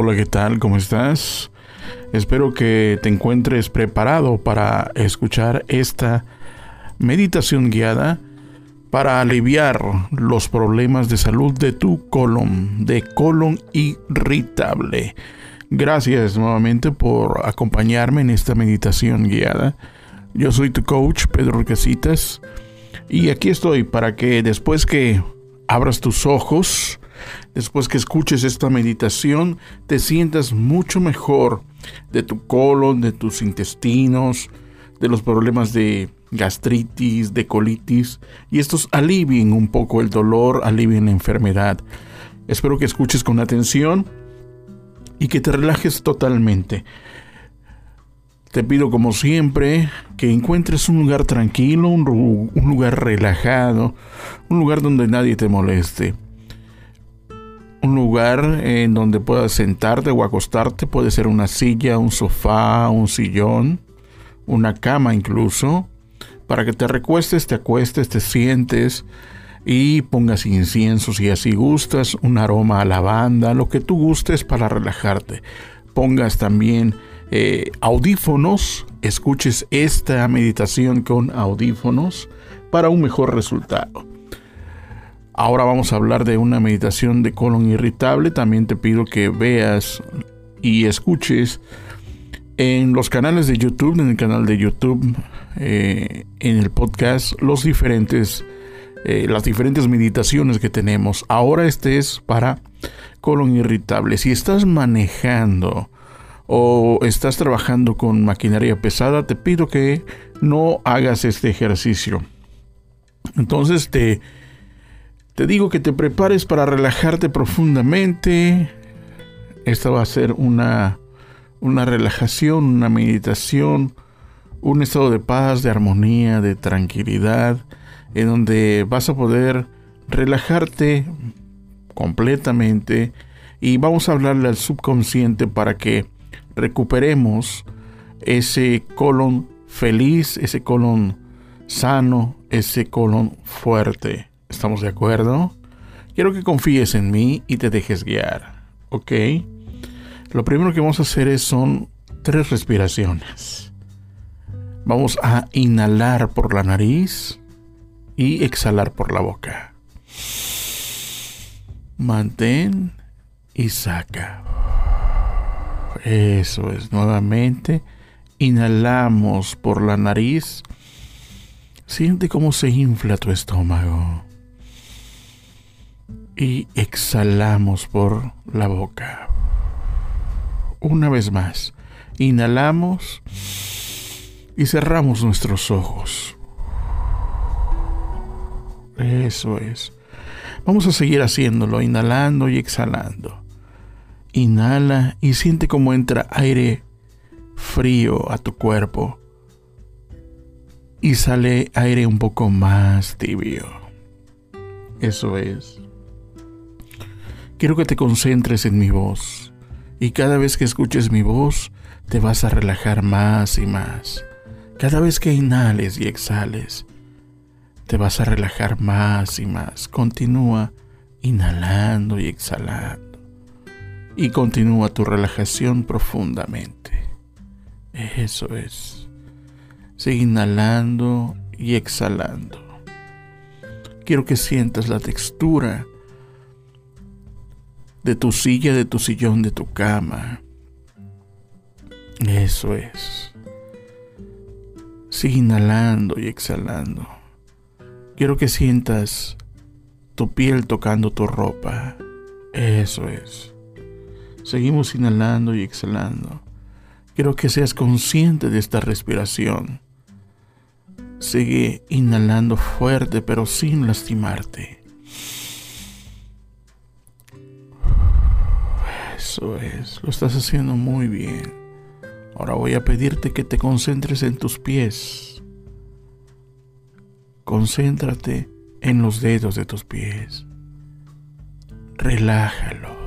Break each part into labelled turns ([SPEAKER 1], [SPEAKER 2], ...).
[SPEAKER 1] Hola, ¿qué tal? ¿Cómo estás? Espero que te encuentres preparado para escuchar esta meditación guiada para aliviar los problemas de salud de tu colon, de colon irritable. Gracias nuevamente por acompañarme en esta meditación guiada. Yo soy tu coach, Pedro Casitas, y aquí estoy para que después que abras tus ojos, después que escuches esta meditación, te sientas mucho mejor de tu colon, de tus intestinos, de los problemas de gastritis, de colitis, y estos alivien un poco el dolor, alivien la enfermedad. Espero que escuches con atención y que te relajes totalmente. Te pido como siempre que encuentres un lugar tranquilo, un, lugar relajado, un lugar donde nadie te moleste. Un lugar en donde puedas sentarte o acostarte, puede ser una silla, un sofá, un sillón, una cama incluso, para que te recuestes, te acuestes, te sientes y pongas incienso si así gustas, un aroma a lavanda, lo que tú gustes para relajarte. Pongas también eh, audífonos, escuches esta meditación con audífonos para un mejor resultado. Ahora vamos a hablar de una meditación de colon irritable. También te pido que veas y escuches en los canales de YouTube, en el canal de YouTube, eh, en el podcast, eh, las diferentes meditaciones que tenemos. Ahora este es para colon irritable. Si estás manejando o estás trabajando con maquinaria pesada, te pido que no hagas este ejercicio. Entonces te, te digo que te prepares para relajarte profundamente. Esta va a ser una, una relajación, una meditación, un estado de paz, de armonía, de tranquilidad, en donde vas a poder relajarte completamente y vamos a hablarle al subconsciente para que recuperemos ese colon feliz, ese colon sano, ese colon fuerte. ¿Estamos de acuerdo? Quiero que confíes en mí y te dejes guiar, ¿ok? Lo primero que vamos a hacer es, son tres respiraciones. Vamos a inhalar por la nariz y exhalar por la boca. Mantén y saca. Eso es, nuevamente. Inhalamos por la nariz. Siente cómo se infla tu estómago. Y exhalamos por la boca. Una vez más. Inhalamos y cerramos nuestros ojos. Eso es. Vamos a seguir haciéndolo, inhalando y exhalando. Inhala y siente cómo entra aire frío a tu cuerpo y sale aire un poco más tibio. Eso es. Quiero que te concentres en mi voz y cada vez que escuches mi voz te vas a relajar más y más. Cada vez que inhales y exhales te vas a relajar más y más. Continúa inhalando y exhalando y continúa tu relajación profundamente. Eso es. Sigue inhalando y exhalando. Quiero que sientas la textura de tu silla, de tu sillón, de tu cama. Eso es. Sigue inhalando y exhalando. Quiero que sientas tu piel tocando tu ropa. Eso es. Seguimos inhalando y exhalando. Quiero que seas consciente de esta respiración. Sigue inhalando fuerte pero sin lastimarte. Eso es, lo estás haciendo muy bien. Ahora voy a pedirte que te concentres en tus pies. Concéntrate en los dedos de tus pies. Relájalo.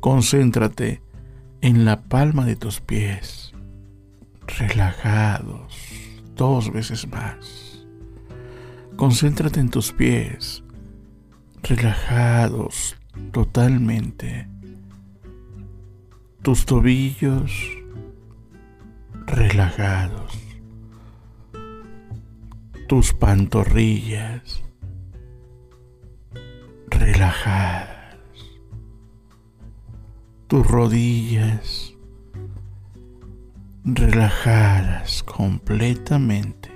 [SPEAKER 1] Concéntrate en la palma de tus pies, relajados, dos veces más. Concéntrate en tus pies, relajados totalmente. tus tobillos relajados, tus pantorrillas relajadas, tus rodillas relajadas completamente,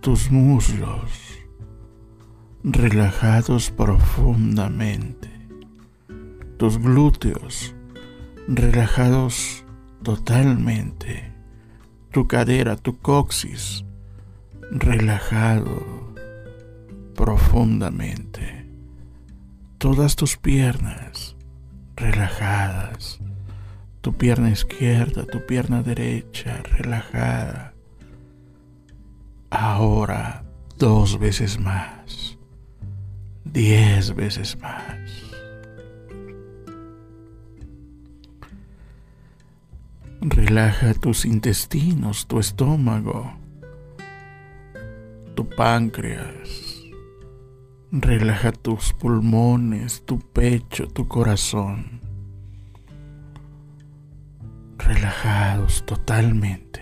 [SPEAKER 1] tus muslos relajados profundamente, tus glúteos relajados totalmente, tu cadera, tu coxis relajado profundamente, todas tus piernas relajadas, tu pierna izquierda, tu pierna derecha relajada. Ahora dos veces más, diez veces más. Relaja tus intestinos, tu estómago, tu páncreas. Relaja tus pulmones, tu pecho, tu corazón. Relajados totalmente.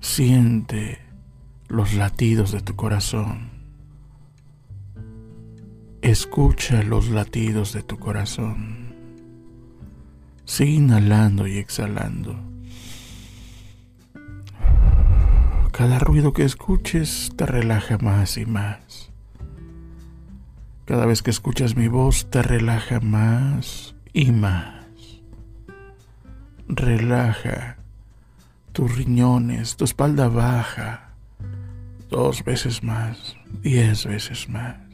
[SPEAKER 1] Siente los latidos de tu corazón. Escucha los latidos de tu corazón. Sigue inhalando y exhalando. Cada ruido que escuches te relaja más y más. Cada vez que escuchas mi voz te relaja más y más. Relaja tus riñones, tu espalda baja, dos veces más, diez veces más.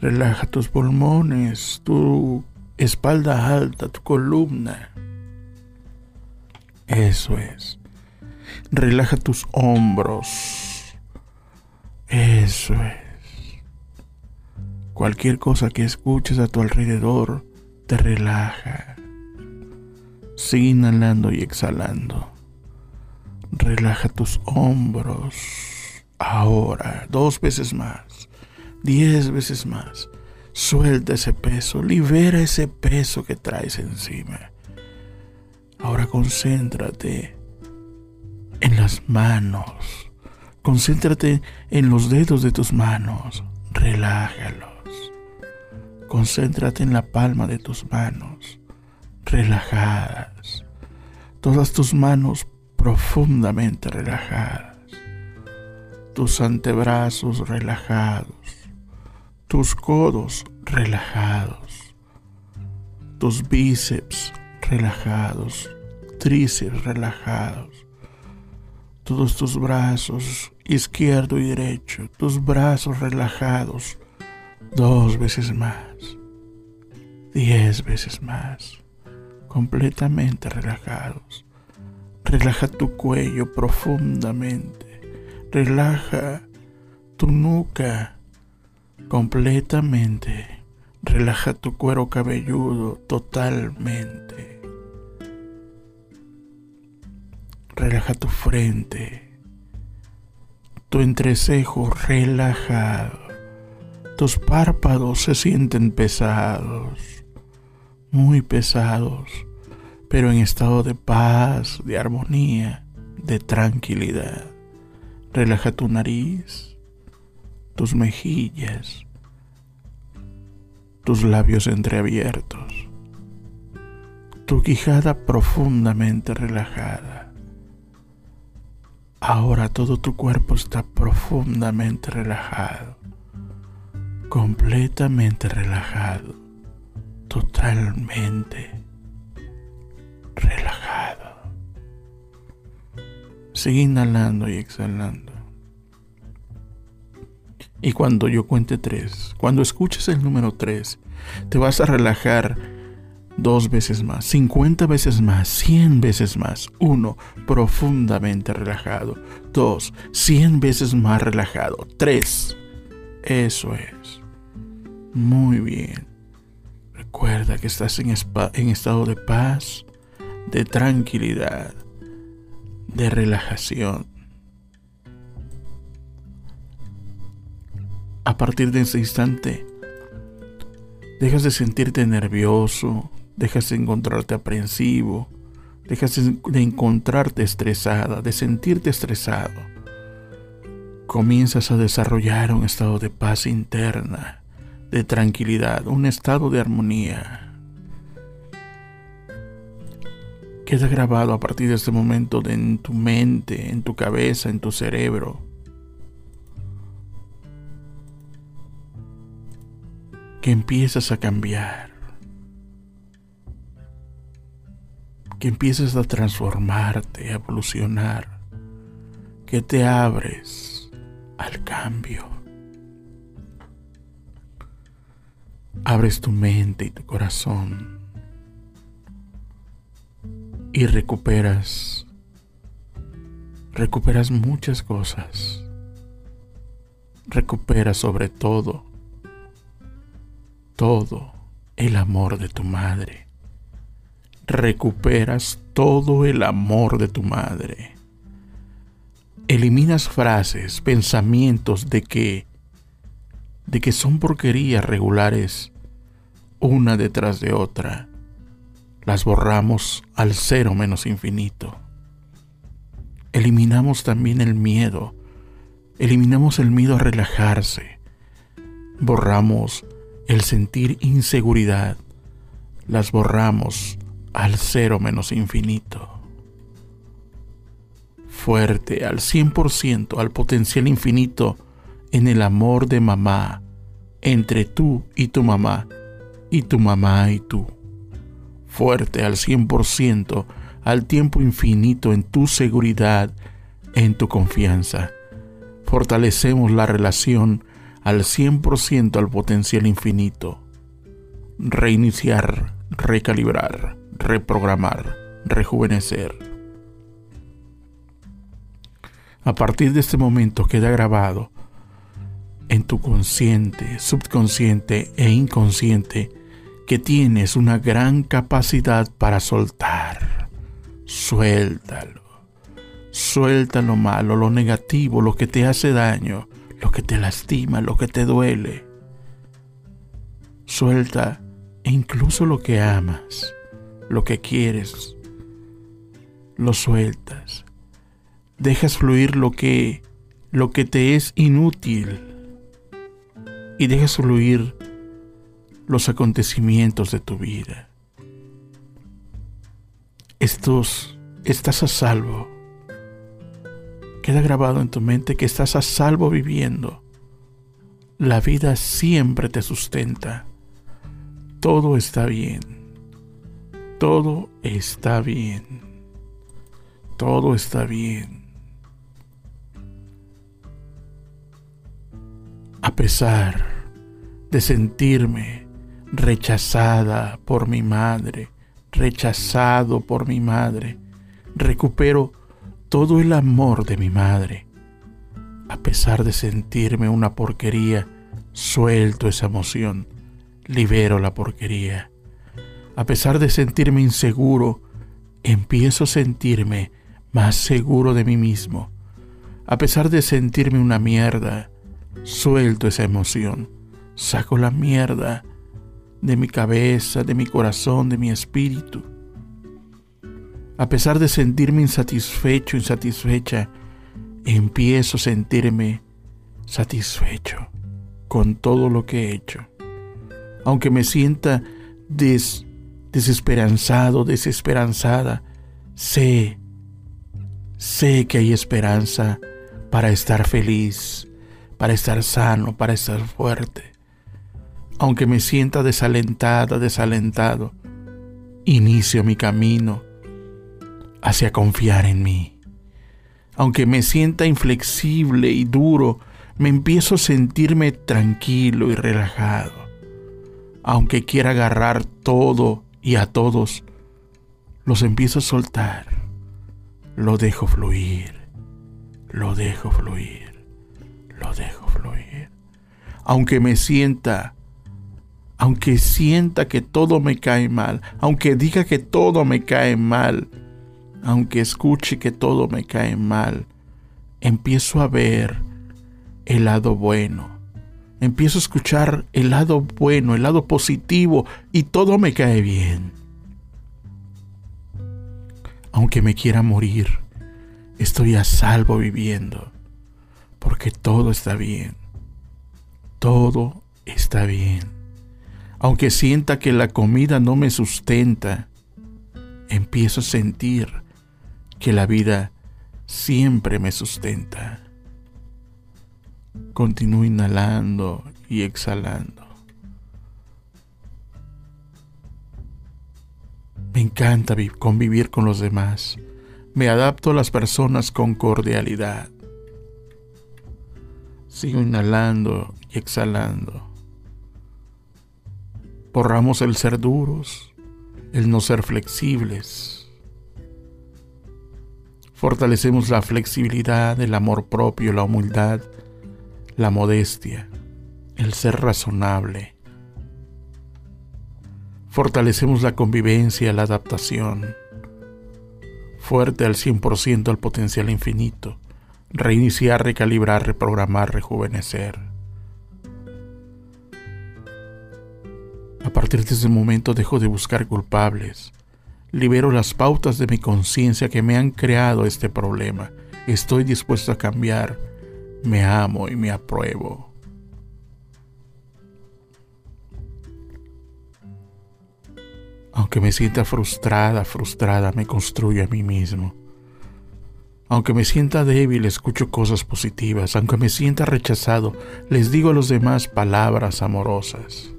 [SPEAKER 1] Relaja tus pulmones, tu espalda alta, tu columna. Eso es. Relaja tus hombros. Eso es. Cualquier cosa que escuches a tu alrededor te relaja. Sigue inhalando y exhalando. Relaja tus hombros. Ahora, dos veces más, diez veces más. Suelta ese peso, libera ese peso que traes encima. Ahora concéntrate en las manos. Concéntrate en los dedos de tus manos. Relájalos. Concéntrate en la palma de tus manos. Relajadas. Todas tus manos profundamente relajadas. Tus antebrazos relajados tus codos relajados, tus bíceps relajados, tríceps relajados, todos tus brazos izquierdo y derecho, tus brazos relajados, dos veces más, diez veces más, completamente relajados. Relaja tu cuello profundamente, relaja tu nuca completamente. Relaja tu cuero cabelludo totalmente. Relaja tu frente, tu entrecejo relajado. Tus párpados se sienten pesados, muy pesados, pero en estado de paz, de armonía, de tranquilidad. Relaja tu nariz, tus mejillas, tus labios entreabiertos, tu quijada profundamente relajada. Ahora todo tu cuerpo está profundamente relajado, completamente relajado, totalmente relajado. Sigue inhalando y exhalando. Y cuando yo cuente tres, cuando escuches el número tres, te vas a relajar dos veces más, cincuenta veces más, cien veces más. Uno, profundamente relajado. Dos, cien veces más relajado. Tres, eso es. Muy bien. Recuerda que estás en, en estado de paz, de tranquilidad, de relajación. A partir de ese instante, dejas de sentirte nervioso, dejas de encontrarte aprensivo, dejas de encontrarte estresada, de sentirte estresado. Comienzas a desarrollar un estado de paz interna, de tranquilidad, un estado de armonía. Queda grabado a partir de este momento en tu mente, en tu cabeza, en tu cerebro. Que empiezas a cambiar. Que empiezas a transformarte, a evolucionar. Que te abres al cambio. Abres tu mente y tu corazón y recuperas, recuperas muchas cosas. Recuperas sobre todo, todo el amor de tu madre. Recuperas todo el amor de tu madre. Eliminas frases, pensamientos de que de que son porquerías regulares una detrás de otra las borramos al cero menos infinito. Eliminamos también el miedo, eliminamos el miedo a relajarse, borramos el sentir inseguridad, las borramos al cero menos infinito. Fuerte, al 100%, al potencial infinito en el amor de mamá, entre tú y tu mamá, y tu mamá y tú fuerte al 100%, al tiempo infinito en tu seguridad, en tu confianza. Fortalecemos la relación al 100% al potencial infinito. Reiniciar, recalibrar, reprogramar, rejuvenecer. A partir de este momento queda grabado en tu consciente, subconsciente e inconsciente que tienes una gran capacidad para soltar. Suéltalo. Suelta lo malo, lo negativo, lo que te hace daño, lo que te lastima, lo que te duele. Suelta incluso lo que amas, lo que quieres. Lo sueltas. Dejas fluir lo que lo que te es inútil y dejas fluir los acontecimientos de tu vida. Estos, estás a salvo. Queda grabado en tu mente que estás a salvo viviendo. La vida siempre te sustenta. Todo está bien. Todo está bien. Todo está bien. A pesar de sentirme rechazada por mi madre, rechazado por mi madre. Recupero todo el amor de mi madre. A pesar de sentirme una porquería, suelto esa emoción, libero la porquería. A pesar de sentirme inseguro, empiezo a sentirme más seguro de mí mismo. A pesar de sentirme una mierda, suelto esa emoción, saco la mierda de mi cabeza, de mi corazón, de mi espíritu. A pesar de sentirme insatisfecho, insatisfecha, empiezo a sentirme satisfecho con todo lo que he hecho. Aunque me sienta desesperanzado, desesperanzada, sé, sé que hay esperanza para estar feliz, para estar sano, para estar fuerte aunque me sienta desalentada, desalentado, inicio mi camino hacia confiar en mí. Aunque me sienta inflexible y duro, me empiezo a sentirme tranquilo y relajado. Aunque quiera agarrar todo y a todos, los empiezo a soltar. Lo dejo fluir, lo dejo fluir, lo dejo fluir. Aunque me sienta aunque sienta que todo me cae mal, aunque diga que todo me cae mal, aunque escuche que todo me cae mal, empiezo a ver el lado bueno. Empiezo a escuchar el lado bueno, el lado positivo y todo me cae bien. aunque me quiera morir, estoy a salvo viviendo, porque todo está bien, todo está bien. Aunque sienta que la comida no me sustenta, empiezo a sentir que la vida siempre me sustenta. Continúo inhalando y exhalando. Me encanta convivir con los demás. Me adapto a las personas con cordialidad. Sigo inhalando y exhalando. Borramos el ser duros, el no ser flexibles. Fortalecemos la flexibilidad, el amor propio, la humildad, la modestia, el ser razonable. Fortalecemos la convivencia, la adaptación. Fuerte al 100% al potencial infinito. Reiniciar, recalibrar, reprogramar, rejuvenecer. A partir de ese momento dejo de buscar culpables. Libero las pautas de mi conciencia que me han creado este problema. Estoy dispuesto a cambiar me amo y me apruebo. Aunque me sienta frustrada, frustrada, me construyo a mí mismo. Aunque me sienta débil, escucho cosas positivas. Aunque me sienta rechazado, les digo a los demás palabras amorosas.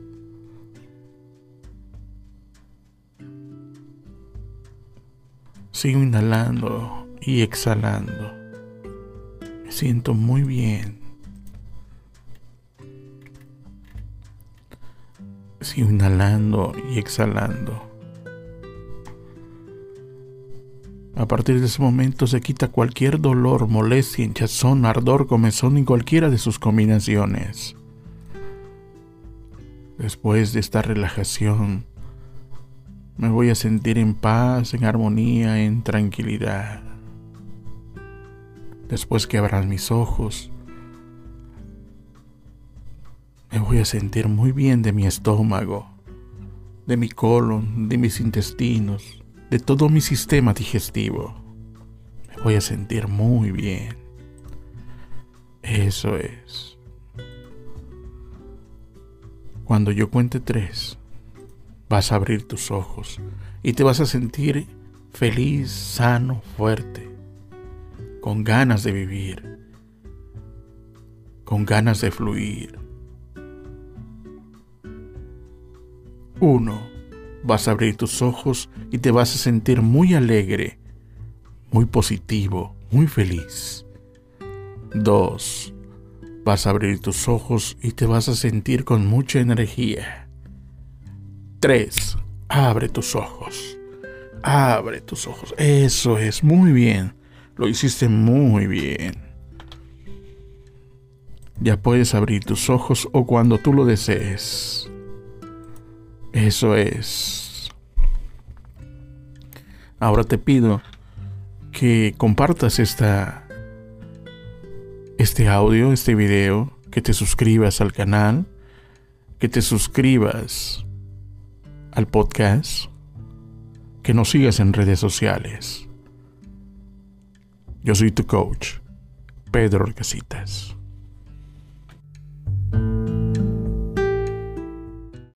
[SPEAKER 1] Sigo inhalando y exhalando siento muy bien. Sigo inhalando y exhalando. A partir de ese momento se quita cualquier dolor, molestia, hinchazón, ardor, comezón y cualquiera de sus combinaciones. Después de esta relajación, me voy a sentir en paz, en armonía, en tranquilidad. Después que abran mis ojos, me voy a sentir muy bien de mi estómago, de mi colon, de mis intestinos, de todo mi sistema digestivo. Me voy a sentir muy bien. Eso es. Cuando yo cuente tres, vas a abrir tus ojos y te vas a sentir feliz, sano, fuerte con ganas de vivir, con ganas de fluir. Uno, vas a abrir tus ojos y te vas a sentir muy alegre, muy positivo, muy feliz. Dos, vas a abrir tus ojos y te vas a sentir con mucha energía. Tres, abre tus ojos. Abre tus ojos. Eso es muy bien. Lo hiciste muy bien. Ya puedes abrir tus ojos o cuando tú lo desees. Eso es. Ahora te pido que compartas esta este audio, este video, que te suscribas al canal, que te suscribas al podcast, que nos sigas en redes sociales. Yo soy tu coach, Pedro Orcasitas.